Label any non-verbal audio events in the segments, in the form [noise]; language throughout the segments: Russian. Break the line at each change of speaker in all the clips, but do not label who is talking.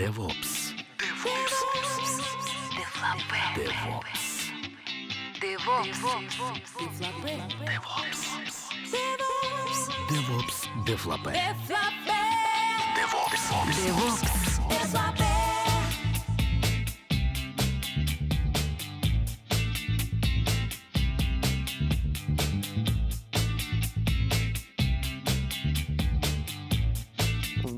DevOps. DevOps. DevOps. Девлопе. DevOps.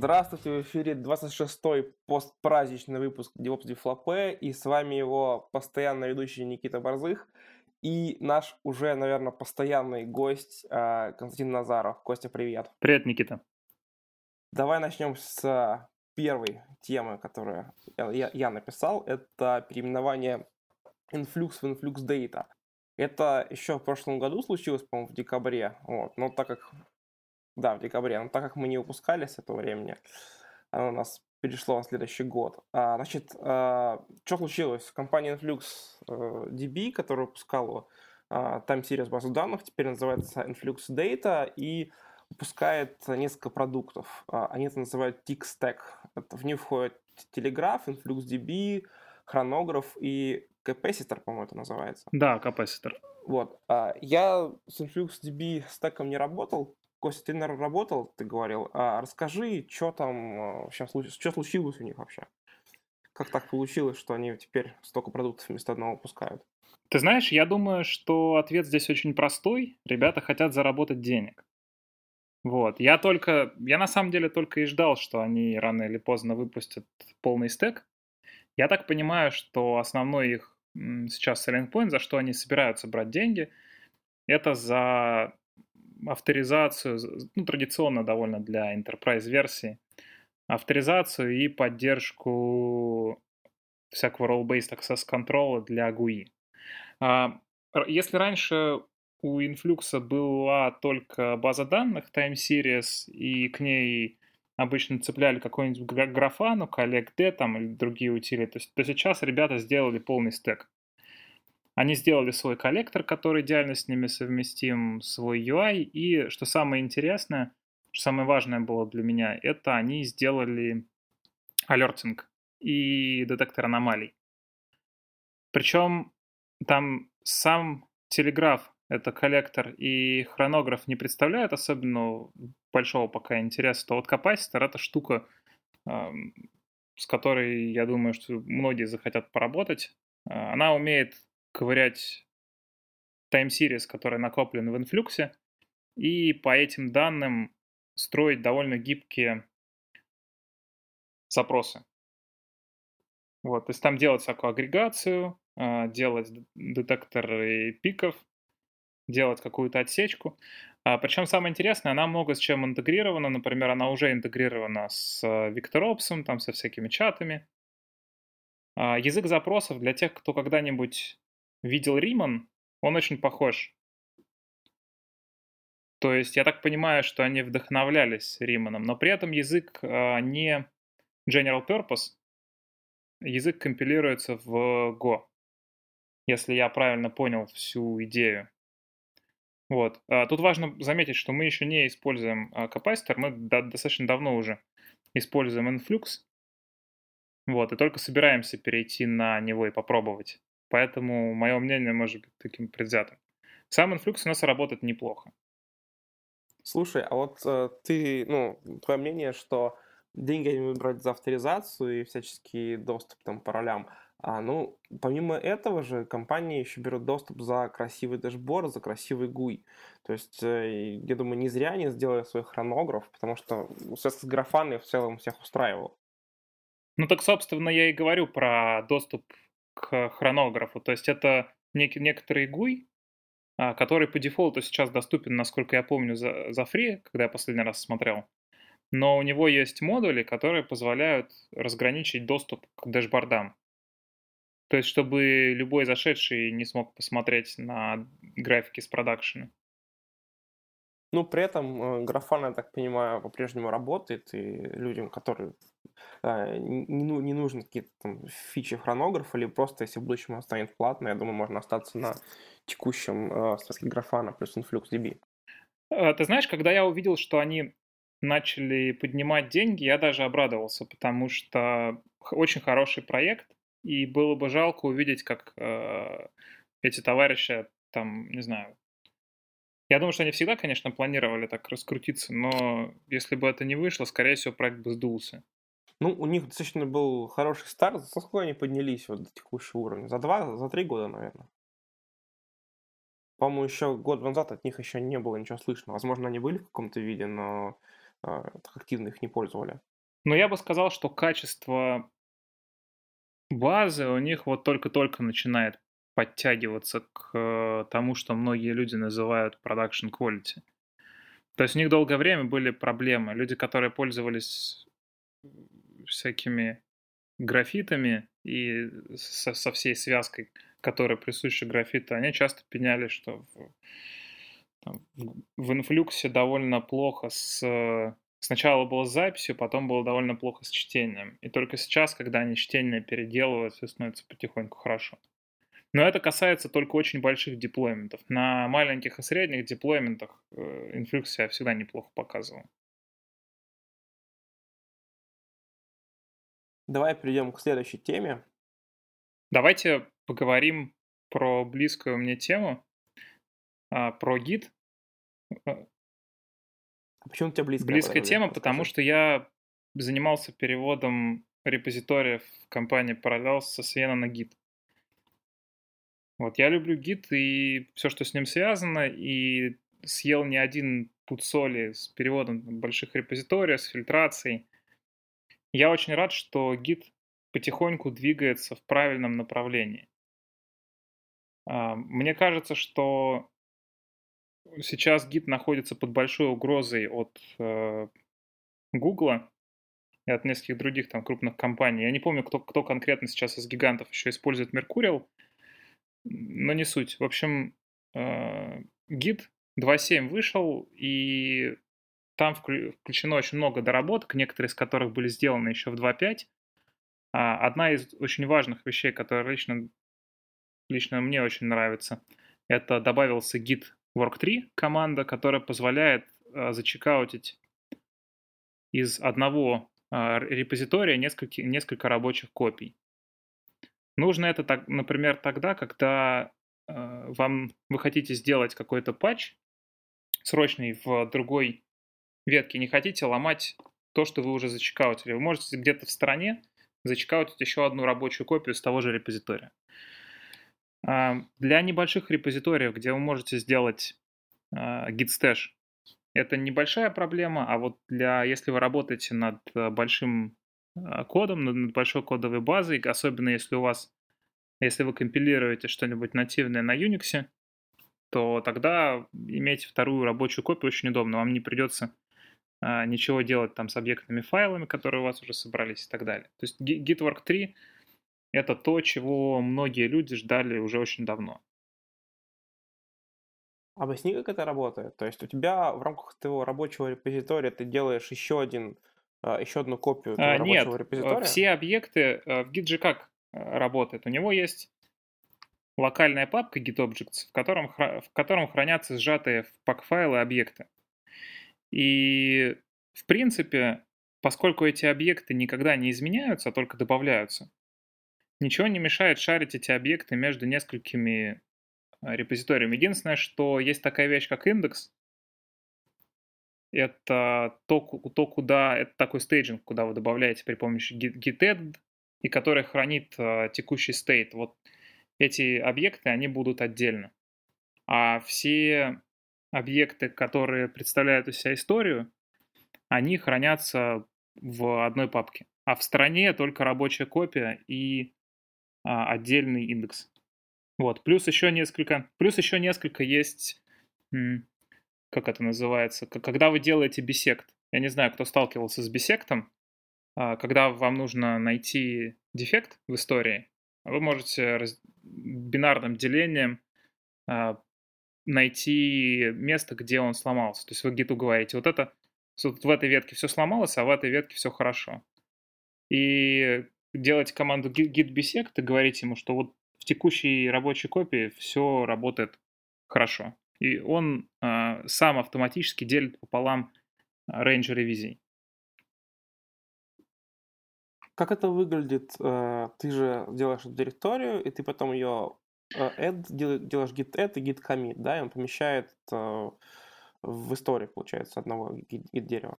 Здравствуйте, в эфире 26-й постпраздничный выпуск DevOps Дефлопе, и с вами его постоянно ведущий Никита Борзых и наш уже, наверное, постоянный гость а, Константин Назаров. Костя, привет.
Привет, Никита.
Давай начнем с первой темы, которую я, я написал. Это переименование Influx в Influx Data. Это еще в прошлом году случилось, по-моему, в декабре. Вот. Но так как да, в декабре. Но так как мы не выпускали с этого времени, оно у нас перешло на следующий год. А, значит, а, что случилось? Компания Influx а, DB, которая выпускала а, Time Series базу данных, теперь называется Influx Data, и выпускает несколько продуктов. А, они это называют Tick Stack. Это, в них входит Telegraph, InfluxDB, хронограф и Capacitor, по-моему, это называется.
Да, Capacitor.
Вот. А, я с InfluxDB стеком не работал, Костя, ты, наверное, работал, ты говорил. А расскажи, что там сейчас что случилось у них вообще? Как так получилось, что они теперь столько продуктов вместо одного выпускают?
Ты знаешь, я думаю, что ответ здесь очень простой. Ребята хотят заработать денег. Вот. Я только, я на самом деле только и ждал, что они рано или поздно выпустят полный стек. Я так понимаю, что основной их сейчас selling point, за что они собираются брать деньги, это за авторизацию, ну, традиционно довольно для enterprise версии, авторизацию и поддержку всякого role-based access control для GUI. А, если раньше у Influx была только база данных Time Series, и к ней обычно цепляли какой-нибудь графану, collect там или другие утилиты, то, то сейчас ребята сделали полный стек. Они сделали свой коллектор, который идеально с ними совместим, свой UI, и что самое интересное, что самое важное было для меня, это они сделали алертинг и детектор аномалий. Причем там сам телеграф, это коллектор и хронограф не представляют особенно большого пока интереса, то вот капаситор — это штука, с которой, я думаю, что многие захотят поработать. А, она умеет ковырять series, который накоплен в инфлюксе, и по этим данным строить довольно гибкие запросы. Вот, то есть там делать всякую агрегацию, а, делать детекторы пиков, делать какую-то отсечку. А, причем самое интересное, она много с чем интегрирована. Например, она уже интегрирована с VictorOps, там со всякими чатами. А, язык запросов для тех, кто когда-нибудь видел Риман, он очень похож. То есть я так понимаю, что они вдохновлялись Риманом, но при этом язык э, не general purpose, язык компилируется в Go, если я правильно понял всю идею. Вот. А тут важно заметить, что мы еще не используем капаситор, мы достаточно давно уже используем Influx, вот, и только собираемся перейти на него и попробовать. Поэтому мое мнение может быть таким предвзятым. Сам инфлюкс у нас работает неплохо.
Слушай, а вот э, ты, ну, твое мнение, что деньги они будут брать за авторизацию и всяческий доступ там по ролям. А, ну, помимо этого же, компании еще берут доступ за красивый дэшборд, за красивый GUI. То есть, э, я думаю, не зря они сделали свой хронограф, потому что с графаны в целом всех устраивал.
Ну так, собственно, я и говорю про доступ к хронографу. То есть это нек- некоторый GUI, а, который по дефолту сейчас доступен, насколько я помню, за, за free, когда я последний раз смотрел. Но у него есть модули, которые позволяют разграничить доступ к дэшбордам. То есть, чтобы любой зашедший не смог посмотреть на графики с продакшена.
Ну, при этом э, графан, я так понимаю, по-прежнему работает, и людям, которые э, не, ну, не нужны какие-то там фичи хронографа, или просто если в будущем он станет платный, я думаю, можно остаться на текущем э, смысле графана плюс InfluxDB.
Ты знаешь, когда я увидел, что они начали поднимать деньги, я даже обрадовался, потому что очень хороший проект, и было бы жалко увидеть, как э, эти товарищи там, не знаю, я думаю, что они всегда, конечно, планировали так раскрутиться, но если бы это не вышло, скорее всего, проект бы сдулся.
Ну, у них достаточно был хороший старт. За сколько они поднялись вот до текущего уровня? За два, за три года, наверное. По-моему, еще год назад от них еще не было ничего слышно. Возможно, они были в каком-то виде, но э, активно их не пользовали.
Но я бы сказал, что качество базы у них вот только-только начинает подтягиваться к э, тому, что многие люди называют production quality. То есть у них долгое время были проблемы. Люди, которые пользовались всякими графитами и со, со всей связкой, которая присуща графиту, они часто пеняли, что в, там, в инфлюксе довольно плохо с... Сначала было с записью, потом было довольно плохо с чтением. И только сейчас, когда они чтение переделывают, все становится потихоньку хорошо. Но это касается только очень больших деплойментов. На маленьких и средних деплойментах э, Influx себя всегда неплохо показывал.
Давай перейдем к следующей теме.
Давайте поговорим про близкую мне тему, а, про гид.
А почему у тебя близкая?
Близкая тема, потому что я занимался переводом репозитория в компании Parallels со Свена на гид. Вот, я люблю гид и все, что с ним связано, и съел не один пуд соли с переводом больших репозиториев, с фильтрацией. Я очень рад, что гид потихоньку двигается в правильном направлении. А, мне кажется, что сейчас гид находится под большой угрозой от Гугла э, и от нескольких других там крупных компаний. Я не помню, кто, кто конкретно сейчас из гигантов еще использует Mercurial, но не суть. В общем, э, гид 2.7 вышел, и там включено очень много доработок, некоторые из которых были сделаны еще в 2.5. А одна из очень важных вещей, которая лично, лично мне очень нравится, это добавился гид Work3 команда, которая позволяет э, зачекаутить из одного э, репозитория несколько, несколько рабочих копий. Нужно это, так, например, тогда, когда э, вам вы хотите сделать какой-то патч срочный в другой ветке, не хотите ломать то, что вы уже зачекаутили. Вы можете где-то в стороне зачекаутить еще одну рабочую копию с того же репозитория. Э, для небольших репозиториев, где вы можете сделать э, git stash, это небольшая проблема, а вот для, если вы работаете над э, большим а, кодом, над большой кодовой базой, особенно если у вас, если вы компилируете что-нибудь нативное на Unix, то тогда иметь вторую рабочую копию очень удобно. Вам не придется а, ничего делать там с объектными файлами, которые у вас уже собрались и так далее. То есть Gitwork 3 — это то, чего многие люди ждали уже очень давно.
Объясни, как это работает. То есть у тебя в рамках твоего рабочего репозитория ты делаешь еще один а, еще одну копию
а, Нет, э, репозитория? все объекты э, в Git как э, работает? У него есть локальная папка GitObjects, в котором, в котором хранятся сжатые в пак-файлы объекты. И, в принципе, поскольку эти объекты никогда не изменяются, а только добавляются, ничего не мешает шарить эти объекты между несколькими репозиториями. Единственное, что есть такая вещь, как индекс, это то, то, куда, это такой стейджинг, куда вы добавляете при помощи git и который хранит uh, текущий стейт. Вот эти объекты, они будут отдельно. А все объекты, которые представляют из себя историю, они хранятся в одной папке. А в стороне только рабочая копия и а, отдельный индекс. Вот. Плюс еще несколько, плюс еще несколько есть как это называется, когда вы делаете бисект. Я не знаю, кто сталкивался с бисектом, а, когда вам нужно найти дефект в истории, вы можете раз... бинарным делением а, найти место, где он сломался. То есть вы гиту говорите, вот это вот в этой ветке все сломалось, а в этой ветке все хорошо. И делать команду git bisect и говорить ему, что вот в текущей рабочей копии все работает хорошо и он э, сам автоматически делит пополам range ревизий.
Как это выглядит? Э, ты же делаешь эту директорию, и ты потом ее э, add, делаешь git add и git commit, да, и он помещает э, в историю, получается, одного git дерева.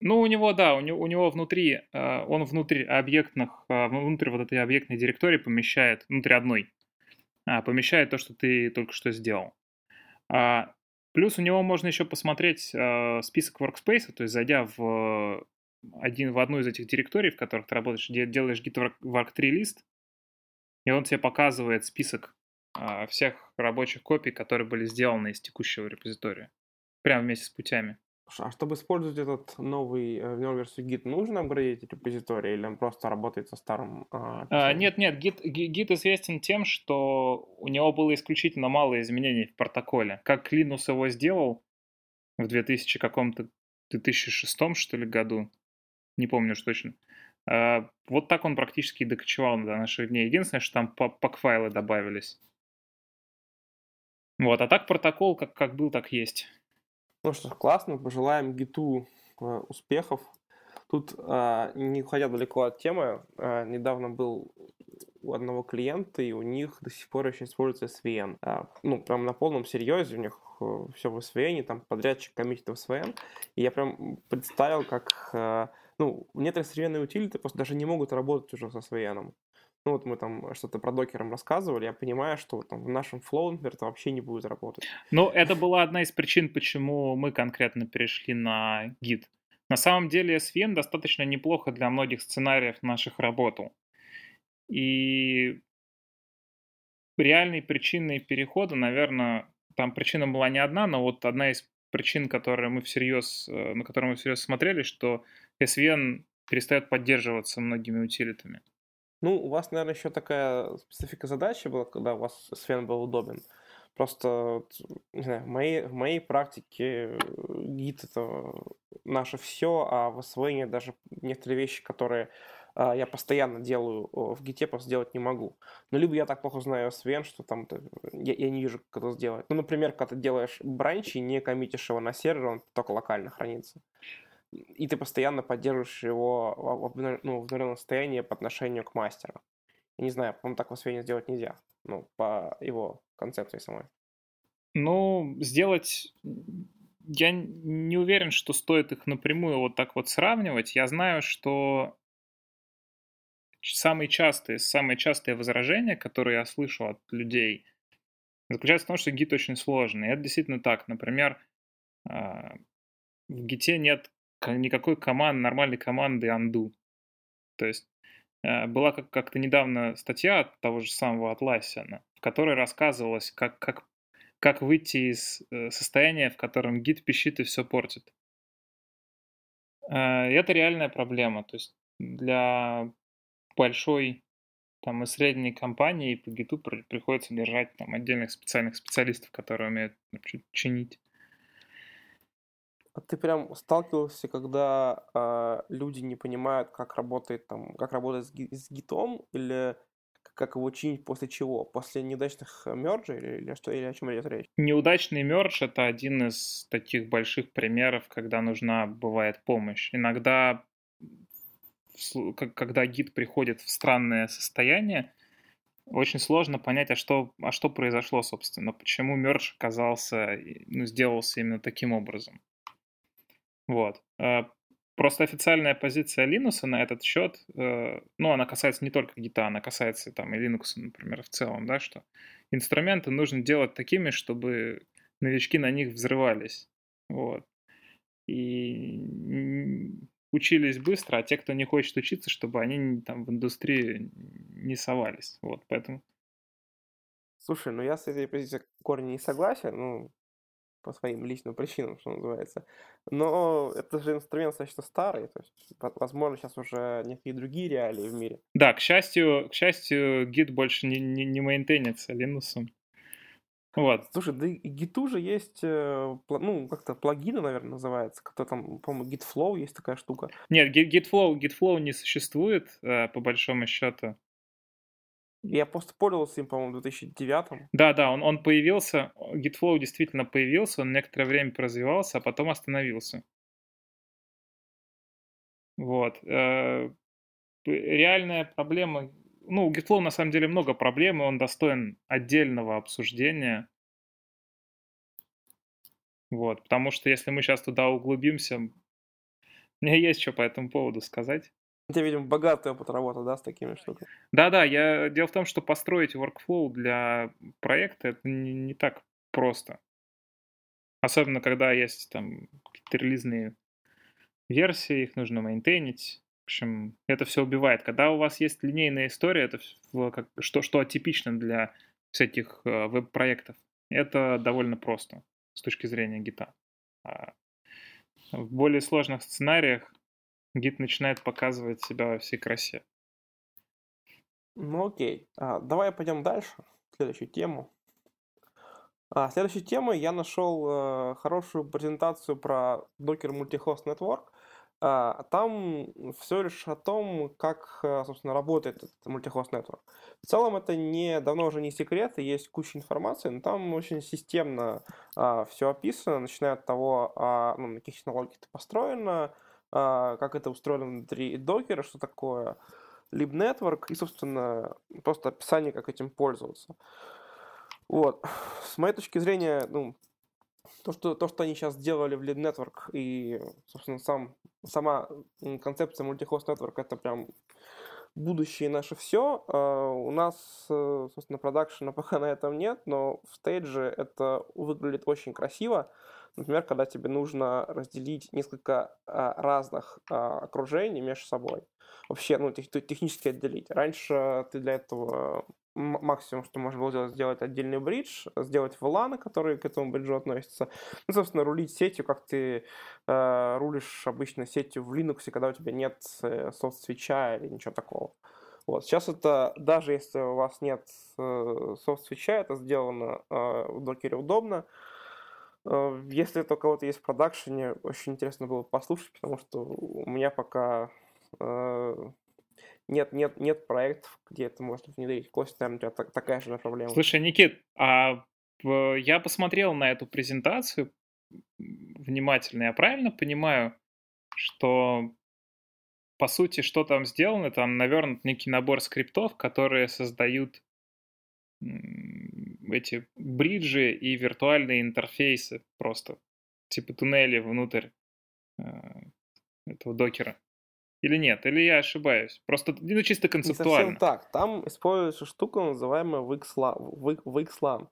Ну, у него, да, у него, у него внутри, он внутри объектных, внутрь вот этой объектной директории помещает, внутри одной, а, помещает то, что ты только что сделал. А, плюс у него можно еще посмотреть список workspace, то есть зайдя в один в одну из этих директорий, в которых ты работаешь, делаешь git arc3 лист, и он тебе показывает список а, всех рабочих копий, которые были сделаны из текущего репозитория. Прямо вместе с путями.
А чтобы использовать этот новый, э, новую версию Git, нужно апгрейдить репозиторий или он просто работает со старым?
А, а, нет, нет, Git, Git известен тем, что у него было исключительно мало изменений в протоколе. Как Linux его сделал в 2000 каком-то 2006 что ли году, не помню уж точно. А, вот так он практически докочевал до наших дней. Единственное, что там пак-файлы добавились. Вот, а так протокол как, как был, так есть.
Ну что классно, пожелаем гиту э, успехов. Тут, э, не уходя далеко от темы, э, недавно был у одного клиента, и у них до сих пор еще используется SVN. Ну, прям на полном серьезе, у них все в SVN, там подрядчик коммитит в SVN. И я прям представил, как ну, некоторые современные утилиты просто даже не могут работать уже со Свеяном. Ну, вот мы там что-то про докером рассказывали, я понимаю, что там, в нашем Flow, например, это вообще не будет работать.
Ну, это была одна из причин, почему мы конкретно перешли на Git. На самом деле SVN достаточно неплохо для многих сценариев наших работал. И реальной причиной перехода, наверное, там причина была не одна, но вот одна из причин, которые мы всерьез, э, на которые мы всерьез смотрели, что SVN перестает поддерживаться многими утилитами.
Ну, у вас, наверное, еще такая специфика задачи была, когда у вас SVN был удобен. Просто, не знаю, в моей, в моей практике гид это наше все, а в освоении даже некоторые вещи, которые а, я постоянно делаю в гите, просто сделать не могу. Ну, либо я так плохо знаю SVN, что там я, я не вижу, как это сделать. Ну, например, когда ты делаешь бранч и не коммитишь его на сервер, он только локально хранится и ты постоянно поддерживаешь его в, ну, в обновленном состоянии по отношению к мастеру. Я не знаю, по-моему, так в Освене сделать нельзя. Ну, по его концепции самой.
Ну, сделать... Я не уверен, что стоит их напрямую вот так вот сравнивать. Я знаю, что самые частые, самые частые возражения, которые я слышу от людей, заключаются в том, что гид очень сложный. И это действительно так. Например, а, в гите нет никакой команды, нормальной команды undo. То есть э, была как- как-то недавно статья от того же самого Atlassian, в которой рассказывалось, как, как, как выйти из э, состояния, в котором гид пищит и все портит. Э, это реальная проблема. То есть для большой там, и средней компании по гиту приходится держать там, отдельных специальных специалистов, которые умеют чинить.
А ты прям сталкивался, когда э, люди не понимают, как работает там, как работает с, с гитом, или как его чинить после чего? После неудачных э, мерджей или, или что, или о чем идет речь?
Неудачный мердж — это один из таких больших примеров, когда нужна бывает помощь. Иногда, когда гид приходит в странное состояние, очень сложно понять, а что, а что произошло, собственно, почему мердж оказался, ну, сделался именно таким образом. Вот. Э, просто официальная позиция Linux на этот счет, э, ну, она касается не только гита, она касается там и Linux, например, в целом, да, что инструменты нужно делать такими, чтобы новички на них взрывались. Вот. И учились быстро, а те, кто не хочет учиться, чтобы они там в индустрии не совались. Вот, поэтому...
Слушай, ну я с этой позицией корни не согласен. Ну, по своим личным причинам, что называется. Но это же инструмент достаточно старый, то есть, возможно, сейчас уже некие другие реалии в мире.
Да, к счастью, к счастью, гид больше не, не, не мейнтейнится Linux. Вот.
Слушай, да и гиту же есть, э, ну, как-то плагины, наверное, называется, кто там, по-моему, GitFlow есть такая штука.
Нет, GitFlow, GitFlow не существует, э, по большому счету.
Я просто пользовался им, по-моему, в 2009.
Да, да, он, он появился, GitFlow действительно появился, он некоторое время развивался, а потом остановился. Вот. Э, реальная проблема... Ну, у GitFlow на самом деле много проблем, и он достоин отдельного обсуждения. Вот, потому что если мы сейчас туда углубимся, у меня есть что по этому поводу сказать.
У тебя, видимо, богатый опыт работы, да, с такими штуками?
Да-да, я... дело в том, что построить workflow для проекта это не, не так просто. Особенно, когда есть там какие-то релизные версии, их нужно мейнтейнить. В общем, это все убивает. Когда у вас есть линейная история, это как, что, что атипично для всяких э, веб-проектов, это довольно просто с точки зрения гита. А в более сложных сценариях гид начинает показывать себя во всей красе.
Ну окей, а, давай пойдем дальше, следующую тему. А, следующей темой я нашел э, хорошую презентацию про Docker Multihost Network. А, там все лишь о том, как, э, собственно, работает этот Multihost Network. В целом это не, давно уже не секрет, есть куча информации, но там очень системно а, все описано, начиная от того, а, ну, на каких технологиях это построено, как это устроено внутри докера, что такое libnetwork, и, собственно, просто описание, как этим пользоваться. Вот. С моей точки зрения, ну, то, что, то, что они сейчас сделали в Lead Network и, собственно, сам, сама концепция мультихост Network, это прям будущее наше все. Uh, у нас, э, собственно, продакшена пока на этом нет, но в стейдже это выглядит очень красиво. Например, когда тебе нужно разделить несколько uh, разных uh, окружений между собой. Вообще, ну, тех, технически отделить. Раньше ты для этого максимум, что можно было сделать, сделать отдельный бридж, сделать VLAN, который к этому бриджу относится. Ну, собственно, рулить сетью, как ты э, рулишь обычно сетью в Linux, когда у тебя нет э, софт-свеча или ничего такого. Вот. Сейчас это, даже если у вас нет э, софт-свеча, это сделано э, в докере удобно. Э, если это у кого-то есть в продакшене, очень интересно было послушать, потому что у меня пока э, нет, нет, нет проектов, где это можно внедрить. Кость, наверное, у тебя так, такая же проблема.
Слушай, Никит, а я посмотрел на эту презентацию внимательно. Я правильно понимаю, что по сути, что там сделано, там навернут некий набор скриптов, которые создают эти бриджи и виртуальные интерфейсы просто, типа туннели внутрь э, этого докера. Или нет? Или я ошибаюсь? Просто, ну, чисто концептуально.
Не совсем так. Там используется штука, называемая VXLAN.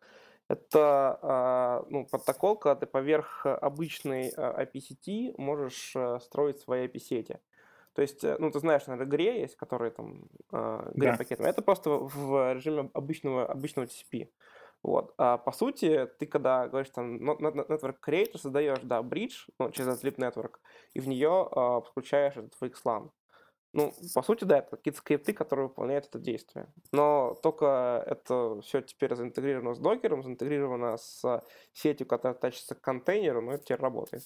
Это э, ну, протокол, когда ты поверх обычной IP-сети можешь э, строить свои IP-сети. То есть, э, ну, ты знаешь, наверное, игре есть, которые там э, да. Это просто в режиме обычного, обычного TCP. Вот. А по сути, ты когда говоришь там network creator, создаешь, да, bridge, ну, через Leap Network, и в нее э, подключаешь этот VXLAN. Ну, по сути, да, это какие-то скрипты, которые выполняют это действие. Но только это все теперь заинтегрировано с докером, заинтегрировано с сетью, которая тащится к контейнеру, но это теперь работает.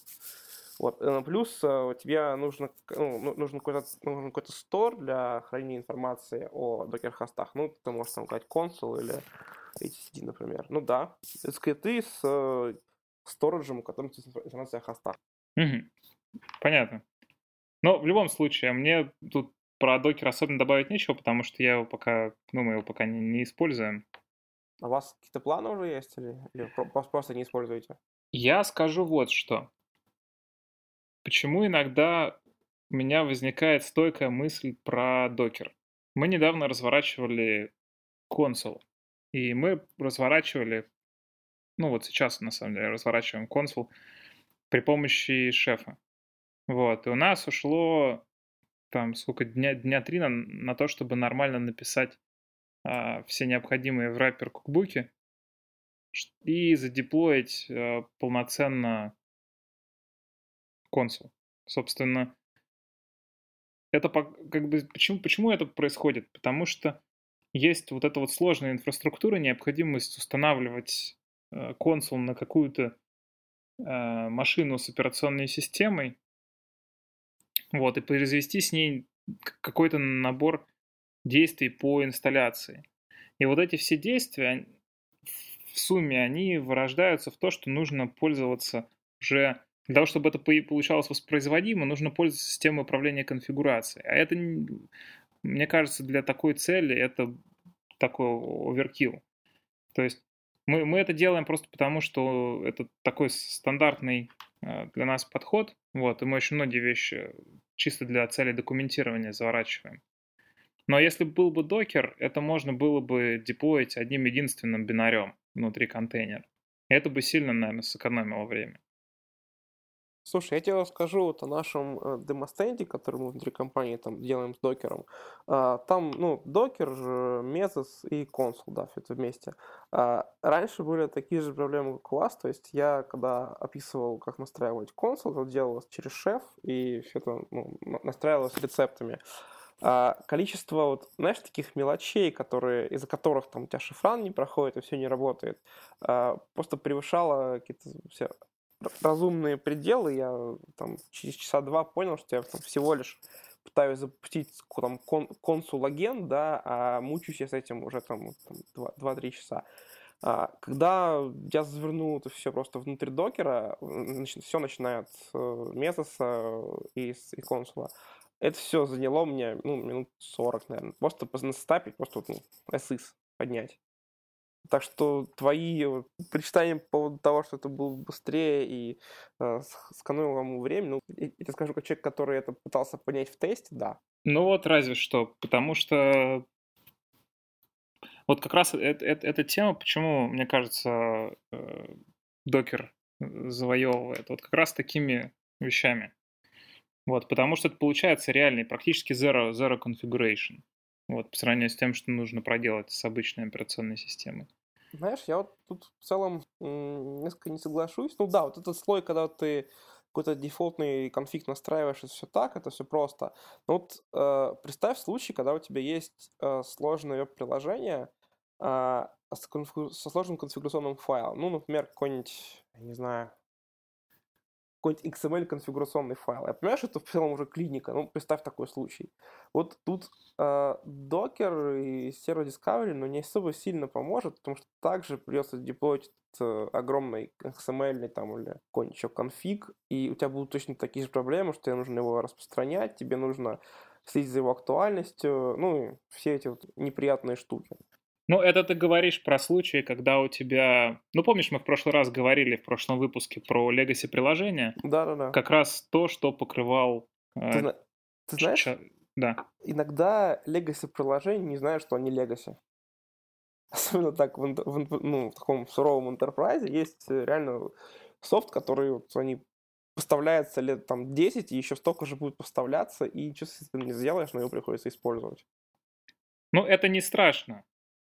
Вот. Э, плюс э, тебе нужно, ну, ну, нужен какой-то нужен какой-то стор для хранения информации о докер-хостах. Ну, ты можешь там сказать консул или HTTP, например. Ну да, скрипты с э, сториджем, у котором информация о хостах.
Угу. Понятно. Но в любом случае, мне тут про докер особенно добавить нечего, потому что я его пока, ну, мы его пока не, не используем.
А у вас какие-то планы уже есть или, или просто не используете?
Я скажу вот что. Почему иногда у меня возникает стойкая мысль про докер? Мы недавно разворачивали консул. И мы разворачивали, ну вот сейчас на самом деле разворачиваем консул при помощи шефа. Вот, и у нас ушло там сколько, дня, дня три на, на то, чтобы нормально написать а, все необходимые в раппер кукбуки и задеплоить а, полноценно консул. Собственно, это как бы почему, почему это происходит? Потому что есть вот эта вот сложная инфраструктура, необходимость устанавливать э, консул на какую-то э, машину с операционной системой, вот, и произвести с ней какой-то набор действий по инсталляции. И вот эти все действия в сумме, они вырождаются в то, что нужно пользоваться уже Для того, чтобы это получалось воспроизводимо, нужно пользоваться системой управления конфигурацией. А это, мне кажется, для такой цели это такой оверкил. То есть мы, мы это делаем просто потому, что это такой стандартный э, для нас подход, вот, и мы очень многие вещи чисто для цели документирования заворачиваем. Но если был бы докер, это можно было бы деплоить одним единственным бинарем внутри контейнера. Это бы сильно, наверное, сэкономило время.
Слушай, я тебе расскажу вот о нашем э, демостенде, который мы внутри компании там делаем с докером. А, там, ну, докер, Mesos и консул, да, все это вместе. А, раньше были такие же проблемы, как у вас, то есть я, когда описывал, как настраивать консул, это делалось через шеф, и все это ну, настраивалось рецептами. А, количество, вот, знаешь, таких мелочей, которые, из-за которых там у тебя шифран не проходит и все не работает, просто превышало какие-то все разумные пределы. Я там через часа два понял, что я там, всего лишь пытаюсь запустить там, кон, консул агент, да, а мучаюсь я с этим уже там, там 2-3 часа. А, когда я завернул это все просто внутрь докера, значит, все начинает с месоса и, и консула. Это все заняло мне ну, минут 40, наверное. Просто настапить, просто ну, SIS поднять. Так что твои причитания по поводу того, что это было быстрее и э, сэкономило ему время, ну, я, я скажу, как человек, который это пытался понять в тесте, да.
Ну вот разве что, потому что вот как раз это, эта тема, почему, мне кажется, э, докер завоевывает, вот как раз такими вещами. Вот, потому что это получается реальный, практически zero, zero configuration. Вот, по сравнению с тем, что нужно проделать с обычной операционной системой.
Знаешь, я вот тут в целом несколько не соглашусь. Ну да, вот этот слой, когда ты какой-то дефолтный конфиг настраиваешь, это все так, это все просто. Но вот э, представь случай, когда у тебя есть э, сложное веб-приложение э, конфигу... со сложным конфигурационным файлом. Ну, например, какой-нибудь, я не знаю, какой-нибудь XML конфигурационный файл. Я понимаю, что это в целом уже клиника, ну, представь такой случай. Вот тут э, Docker и Server Discovery, ну, не особо сильно поможет, потому что также придется деплоить э, огромный XML там или какой-нибудь еще конфиг, и у тебя будут точно такие же проблемы, что тебе нужно его распространять, тебе нужно следить за его актуальностью, ну, и все эти вот неприятные штуки.
Ну, это ты говоришь про случаи, когда у тебя... Ну, помнишь, мы в прошлый раз говорили, в прошлом выпуске про Legacy приложения?
Да-да-да.
Как раз то, что покрывал...
Э, ты, ты знаешь, ч...
да.
иногда Legacy приложения не знают, что они Legacy. [laughs] Особенно так в, в, ну, в таком суровом enterprise есть э, реально софт, который вот они поставляется лет там 10, и еще столько же будет поставляться, и ничего с этим не сделаешь, но его приходится использовать.
Ну, это не страшно.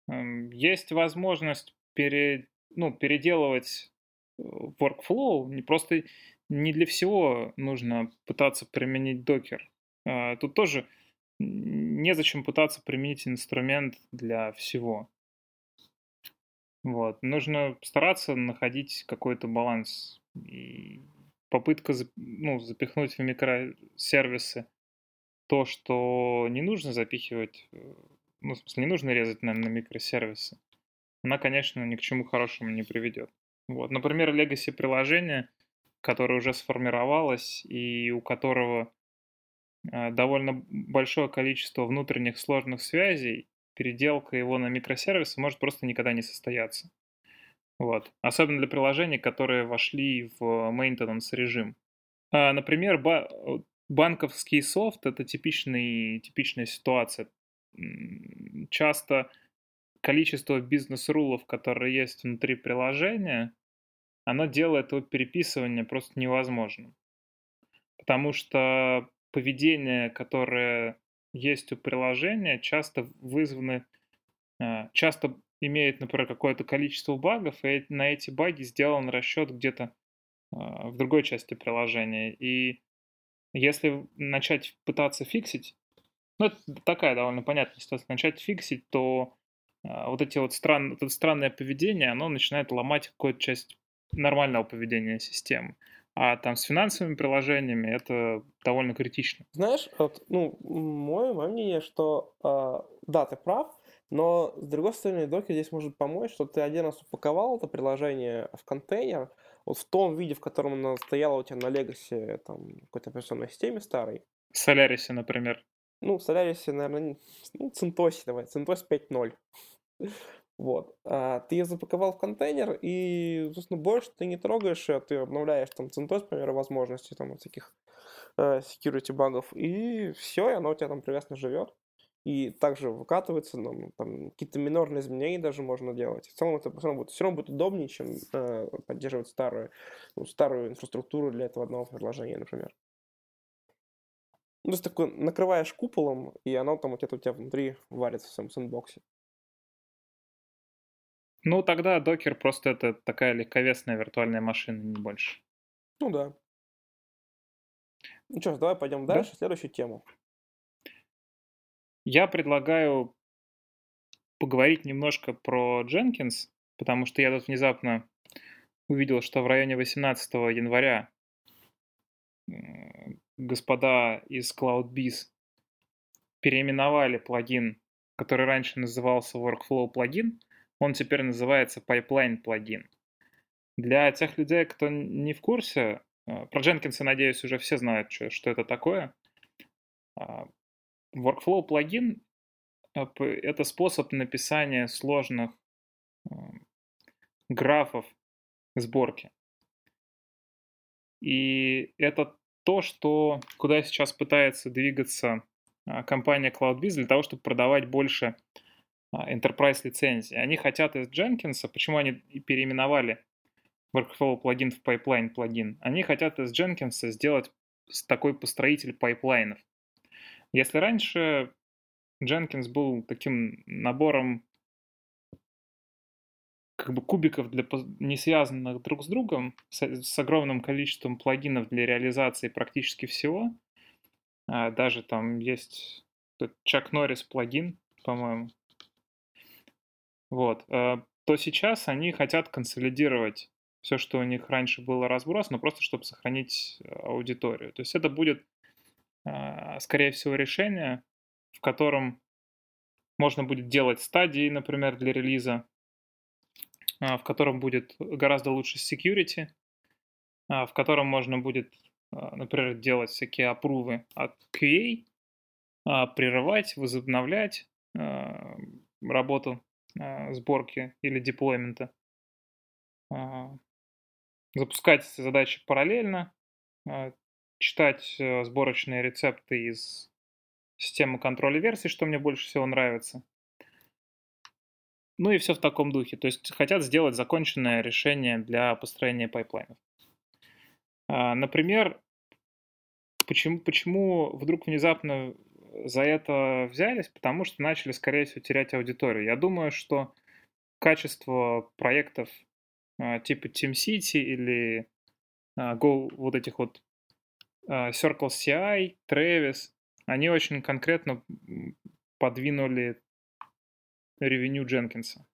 Есть возможность пере, ну, переделывать э, workflow. Не просто не для всего нужно пытаться применить докер. А, тут тоже незачем пытаться применить инструмент для всего. Вот. Нужно стараться находить какой-то баланс. И попытка ну, запихнуть в микросервисы то, что не нужно запихивать э, ну, в смысле, не нужно резать, наверное, на микросервисы, она, конечно, ни к чему хорошему не приведет. Вот. Например, Legacy приложение, которое уже сформировалось и у которого э, довольно большое количество внутренних сложных связей, переделка его на микросервисы может просто никогда не состояться. Вот. Особенно для приложений, которые вошли в maintenance режим. А, например, ба- банковский софт — это типичный, типичная ситуация часто количество бизнес-рулов, которые есть внутри приложения, оно делает его переписывание просто невозможным. Потому что поведение, которое есть у приложения, часто вызваны, а, часто имеет, например, какое-то количество багов, и на эти баги сделан расчет где-то а, в другой части приложения. И если начать пытаться фиксить ну, это такая довольно понятная ситуация. Начать фиксить, то а, вот эти вот стран, это странное поведение, оно начинает ломать какую-то часть нормального поведения системы. А там с финансовыми приложениями это довольно критично.
Знаешь, вот, ну, мое, мое мнение, что э, да, ты прав, но с другой стороны, докер здесь может помочь, что ты один раз упаковал это приложение в контейнер, вот в том виде, в котором она стояла у тебя на Legacy, там, какой-то операционной системе старой,
Солярисе, например.
Ну, в Solaris, наверное, ну, CentOS, давай, CentOS 5.0. Вот. А ты ее запаковал в контейнер, и, собственно, больше ты не трогаешь ее, ты обновляешь там CentOS, например, возможности там всяких э, security багов, и все, и оно у тебя там прекрасно живет. И также выкатывается, ну, там какие-то минорные изменения даже можно делать. В целом это все равно будет, все равно будет удобнее, чем э, поддерживать старую, ну, старую инфраструктуру для этого одного приложения, например. Ну, то есть такой накрываешь куполом, и оно там где-то у тебя внутри варится в своем сэндбоксе.
Ну, тогда докер просто это такая легковесная виртуальная машина, не больше.
Ну да. Ну что ж, давай пойдем
Да.
дальше, следующую тему.
Я предлагаю поговорить немножко про Jenkins, потому что я тут внезапно увидел, что в районе 18 января господа из CloudBees переименовали плагин, который раньше назывался Workflow плагин, он теперь называется Pipeline плагин. Для тех людей, кто не в курсе, э, про Jenkins, надеюсь, уже все знают, что, что это такое. А, Workflow плагин п- это способ написания сложных м, графов сборки. И это то, что, куда сейчас пытается двигаться а, компания CloudBees для того, чтобы продавать больше а, enterprise лицензий. Они хотят из Jenkins, почему они переименовали Workflow плагин в Pipeline плагин? Они хотят из Jenkins сделать такой построитель пайплайнов. Если раньше Jenkins был таким набором как бы кубиков для не связанных друг с другом, с, с огромным количеством плагинов для реализации практически всего. А, даже там есть Chuck Norris плагин, по-моему. Вот. э, То сейчас они хотят консолидировать все, что у них раньше было разброс, но просто чтобы сохранить э, аудиторию. То есть это будет, а, скорее всего, решение, в котором можно будет делать стадии, например, для релиза, а, в котором будет гораздо лучше security, а, в котором можно будет, а, например, делать всякие опрувы от QA, а, прерывать, возобновлять а, работу а, сборки или деплоймента, а, запускать задачи параллельно, а, читать э, сборочные рецепты из системы контроля версий, что мне больше всего нравится. Ну и все в таком духе. То есть хотят сделать законченное решение для построения пайплайнов. А, Например, почему, почему вдруг внезапно за это взялись? Потому что начали, скорее всего, терять аудиторию. Я думаю, что качество проектов а, типа TeamCity или а, Go, вот этих вот Circle CI, Travis, они очень конкретно подвинули ревеню Дженкинса.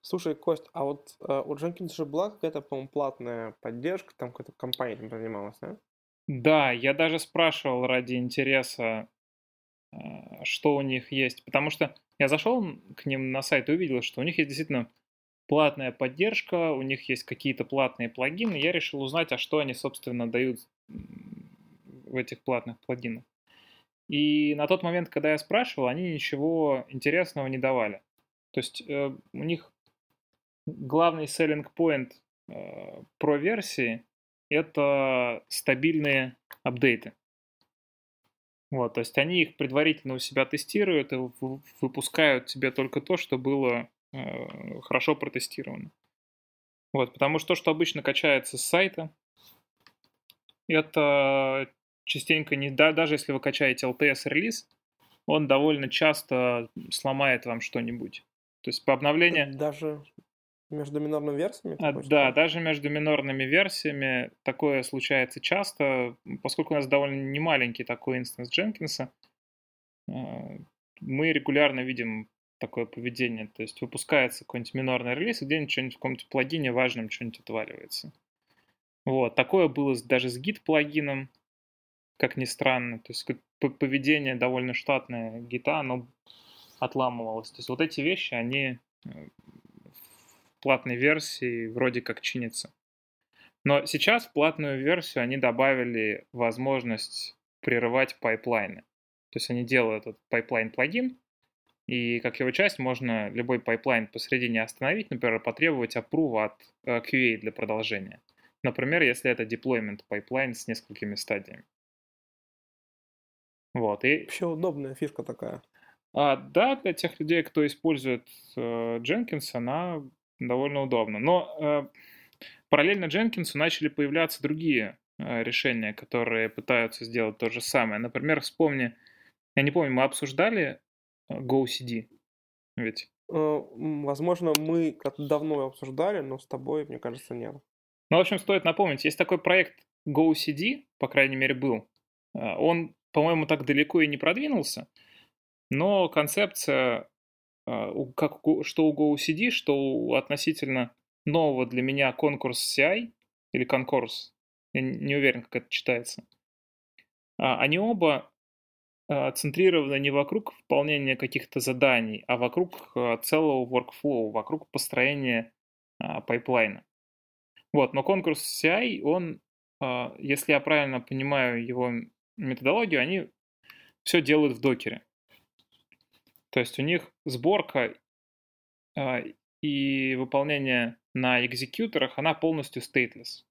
Слушай, Кость, а вот э, у Jenkins же была какая-то, по-моему, платная поддержка, там какая-то компания этим занималась, да?
Да, я даже спрашивал ради интереса, э, что у них есть, потому что я зашел к ним на сайт и увидел, что у них есть действительно платная поддержка, у них есть какие-то платные плагины. Я решил узнать, а что они, собственно, дают в этих платных плагинах. И на тот момент, когда я спрашивал, они ничего интересного не давали. То есть э, у них главный selling point э, про версии это стабильные апдейты. Вот, то есть они их предварительно у себя тестируют и выпускают тебе только то, что было э, хорошо протестировано. Вот, потому что то, что обычно качается с сайта, это частенько не да, даже если вы качаете LTS релиз, он довольно часто сломает вам что-нибудь. То есть по обновлению
Даже между минорными версиями?
а, да, даже между минорными версиями такое случается часто, поскольку у нас довольно немаленький такой инстанс Дженкинса, э, мы регулярно видим такое поведение, то есть выпускается какой-нибудь минорный релиз, и где-нибудь что-нибудь в каком-нибудь плагине важном что-нибудь отваливается. Вот, такое было даже с гид-плагином, как ни странно, то есть поведение довольно штатное гита, оно отламывалось. То есть вот эти вещи, они э, платной версии вроде как чинится. Но сейчас в платную версию они добавили возможность прерывать пайплайны. То есть они делают этот pipeline-plugin, и как его часть можно любой pipeline посередине остановить, например, потребовать аппрува от э, QA для продолжения. Например, если это deployment pipeline с несколькими стадиями. Вот, и
Вообще удобная фишка такая.
а, да, для тех людей, кто использует э, Jenkins, она довольно удобна. Но э, параллельно Jenkins начали появляться другие э, решения, которые пытаются сделать то же самое. Например, вспомни, я не помню, мы обсуждали э, GoCD, ведь.
Э, Возможно, мы как-то давно обсуждали, но с тобой, мне кажется, нет.
Ну, в общем, стоит напомнить, есть такой проект GoCD, по крайней мере, был. Э, Он, по-моему, так далеко и не продвинулся, но концепция, у- как, что у GoCD, что у относительно нового для меня конкурс CI, или конкурс, я не уверен, как это читается, а, они оба э, центрированы не вокруг выполнения каких-то заданий, а вокруг целого workflow, вокруг построения а, пайплайна. Вот, но Concourse CI, он, а, если я правильно понимаю его методологию, они все делают в докере. То есть у них сборка а, и выполнение на экзекьюторах, она полностью stateless.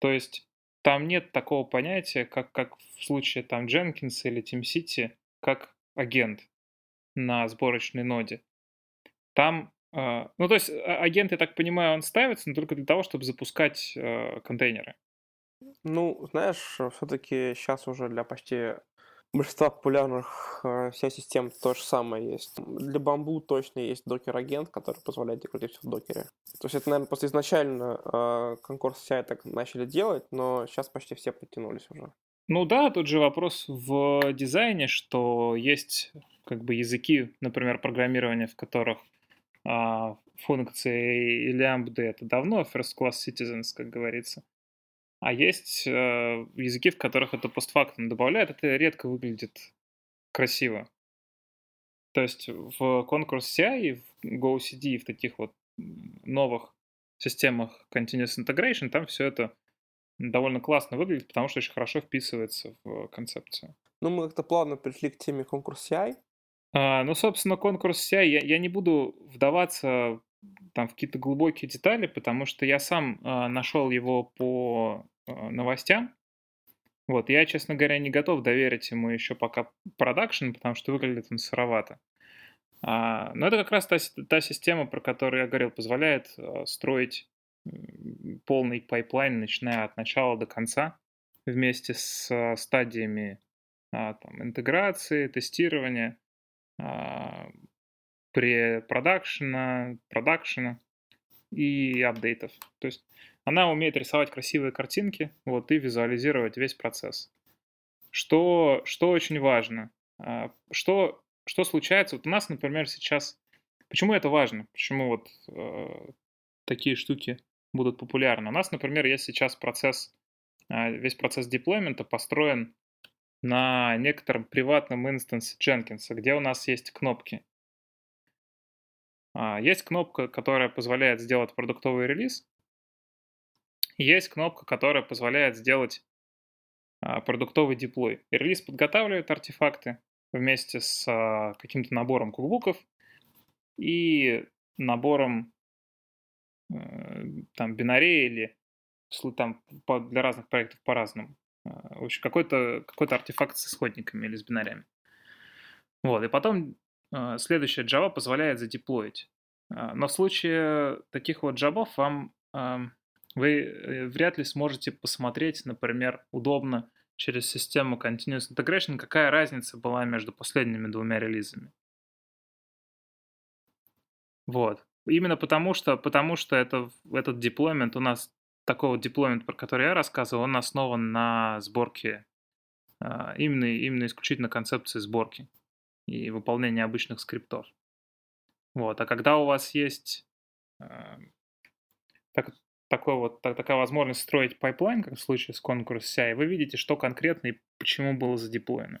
То есть там нет такого понятия, как, как в случае там Jenkins или TeamCity, как агент на сборочной ноде. Там, э, ну то есть а- агент, я так понимаю, он ставится, но только для того, чтобы запускать э, контейнеры.
Ну, знаешь, все-таки сейчас уже для почти большинства популярных э, CI-систем то же самое есть. Для бамбу точно есть докер-агент, который позволяет декорировать все в докере. То есть это, наверное, просто изначально э, конкурс CI так начали делать, но сейчас почти все подтянулись уже.
Ну да, тут же вопрос в дизайне, что есть как бы языки, например, программирования, в которых а, функции и лямбды это давно first class citizens, как говорится. А есть э, языки, в которых это постфактум добавляют, это редко выглядит красиво. То есть в конкурс CI, в GoCD и в таких вот новых системах Continuous Integration, там все это довольно классно выглядит, потому что очень хорошо вписывается в концепцию.
Ну, мы как-то плавно пришли к теме конкурс CI.
А, ну, собственно, конкурс CI, я, я не буду вдаваться там в какие-то глубокие детали, потому что я сам а, нашел его по новостям. Вот, я, честно говоря, не готов доверить ему еще пока продакшн, потому что выглядит он сыровато. А, но это как раз та, та система, про которую я говорил, позволяет а, строить полный pipeline, начиная от начала до конца, вместе с а, стадиями а, там, интеграции, тестирования, а, препродакшена, продакшена и апдейтов. То есть она умеет рисовать красивые картинки вот, и визуализировать весь процесс. Что, что очень важно? а, Что, что случается? Вот у нас, например, сейчас... Почему это важно? Почему вот э, такие штуки будут популярны? У нас, например, есть сейчас процесс, а, весь процесс деплоймента построен на некотором приватном инстансе Jenkins, где у нас есть кнопки. Есть кнопка, которая позволяет сделать продуктовый релиз. Есть кнопка, которая позволяет сделать а, продуктовый деплой. Релиз подготавливает артефакты вместе с а, каким-то набором кукбуков и набором э, там бинарей или там для разных проектов по-разному. А, В общем, какой-то какой артефакт с исходниками или с бинарями. Вот, и потом следующая Java позволяет задеплоить. Но в случае таких вот джабов вам ам, вы э, вряд ли сможете посмотреть, например, удобно через систему Continuous Integration, какая разница была между последними двумя релизами. Вот. Именно потому что, потому что это, этот деплоймент у нас, такой вот деплоймент, про который я рассказывал, он основан на сборке, а, именно, именно исключительно концепции сборки и выполнения обычных скриптов. Вот. А когда у вас есть э, так, такой вот, так- такая возможность строить pipeline, как в случае с Concourse CI, вы видите, что конкретно и почему было задеплоено.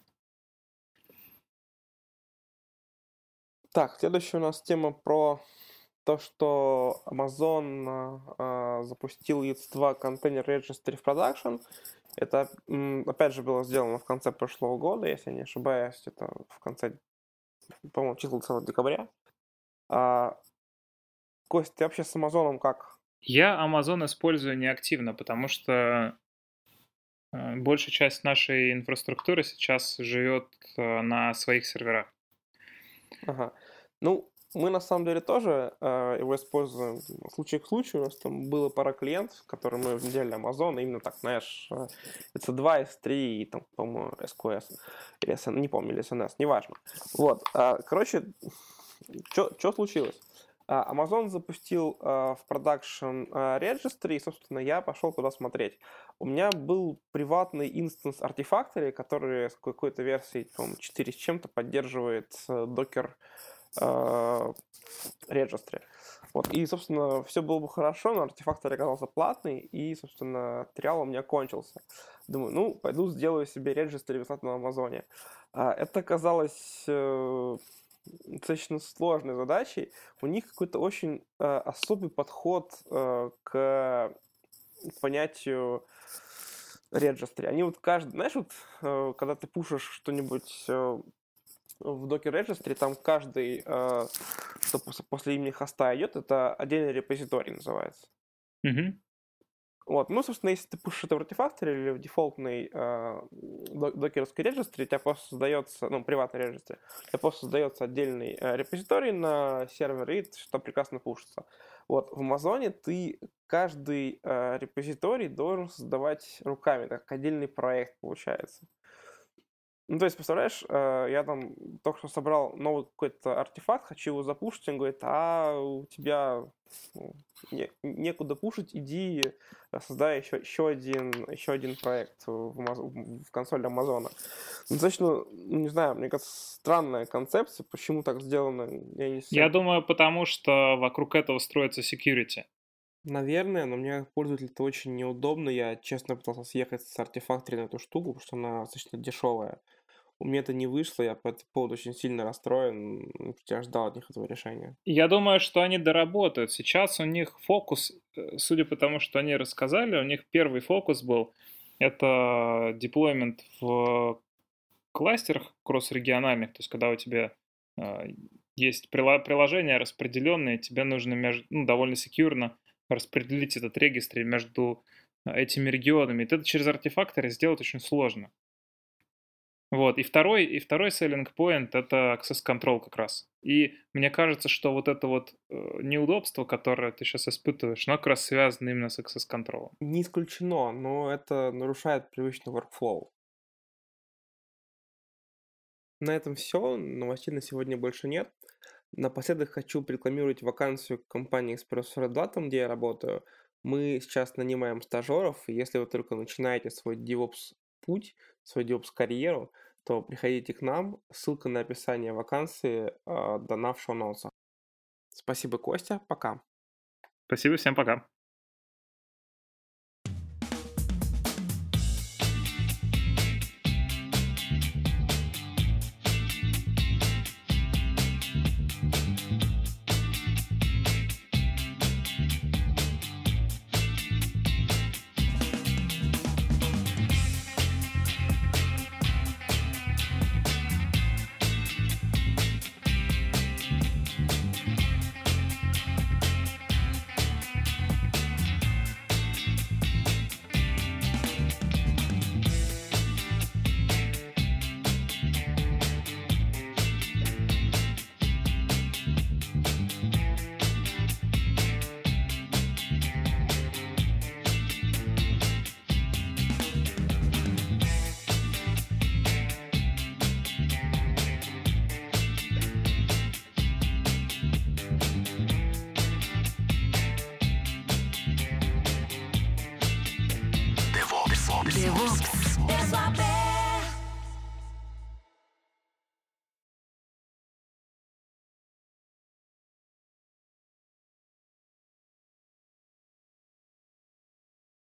Так, следующая у нас тема про то, что Amazon э, запустил EC2 Container Registry в продакшн. Это, опять же, было сделано в конце прошлого года, если не ошибаюсь, это в конце, по-моему, числа 20 декабря. А, Кость, ты вообще с Амазоном как?
Я Amazon использую неактивно, потому что э, большая часть нашей инфраструктуры сейчас живет э, на своих серверах.
Ага. Ну, мы на самом деле тоже э, его используем случай к случаю. У нас там было пара клиентов, которые мы внедряли Amazon, именно так, знаешь, это 2 S3 и там, по-моему, SQS, или SN, не помню, или SNS, неважно. Вот, э, короче, что случилось? А, Amazon запустил э, в продакшн registry, и, собственно, я пошел туда смотреть. У меня был приватный инстанс Artifactory, который с какой-то версией, по 4 с чем-то поддерживает Docker э, registry. Вот, и, собственно, все было бы хорошо, но Artifactory оказался платный, и, собственно, триал у меня кончился. Думаю, ну, пойду сделаю себе бесплатно на Амазоне. Это оказалось э, достаточно сложной задачей. У них какой-то очень э, особый подход э, к понятию registry. Они вот каждый, знаешь, вот э, когда ты пушишь что-нибудь э, в Docker Registry, там каждый, э, что после имени хоста идет, это отдельный репозиторий называется.
Mm-hmm.
Вот, ну, собственно, если ты пишешь это в артефакторе или в дефолтной э, докеровской регистре, у тебя просто создается, ну, приватный регистре, у тебя просто создается отдельный э, репозиторий на сервер, и что прекрасно пушится. Вот, в Амазоне ты каждый э, репозиторий должен создавать руками, как отдельный проект получается. Ну, то есть, представляешь, э, я там только что собрал новый какой-то артефакт, хочу его запушить, он говорит, а у тебя ну, не, некуда пушить, иди э, создай еще, еще, один, еще один проект в, в консоли Амазона. Ну, достаточно, ну, не знаю, мне кажется, странная концепция, почему так сделано,
я не Я думаю, потому что вокруг этого строится security.
Наверное, но мне пользователь это очень неудобно. Я, честно, пытался съехать с артефактори на эту штуку, потому что она достаточно дешевая. У меня это не вышло, я по этому поводу очень сильно расстроен. Я ждал от них этого решения.
Я думаю, что они доработают. Сейчас у них фокус, э, судя по тому, что они рассказали, у них первый фокус был это деплоймент в кластерах кросс-региональных, то есть когда у тебя э, есть приложения распределенные, тебе нужно между, ну, довольно секьюрно распределить этот регистр между э, этими регионами. Это через артефакторы сделать очень сложно. Вот, и второй, и второй selling point — это access control как раз. И мне кажется, что вот это вот э, неудобство, которое ты сейчас испытываешь, оно как раз связано именно с access control.
Не исключено, но это нарушает привычный workflow. На этом все. Новостей на сегодня больше нет. Напоследок хочу рекламировать вакансию компании Express Red там, где я работаю. Мы сейчас нанимаем стажеров, если вы только начинаете свой DevOps путь, свою DevOps-карьеру, то приходите к нам. Ссылка на описание вакансии э, дана в шоу-ноутсах. Спасибо, Костя. Пока.
Спасибо, всем пока.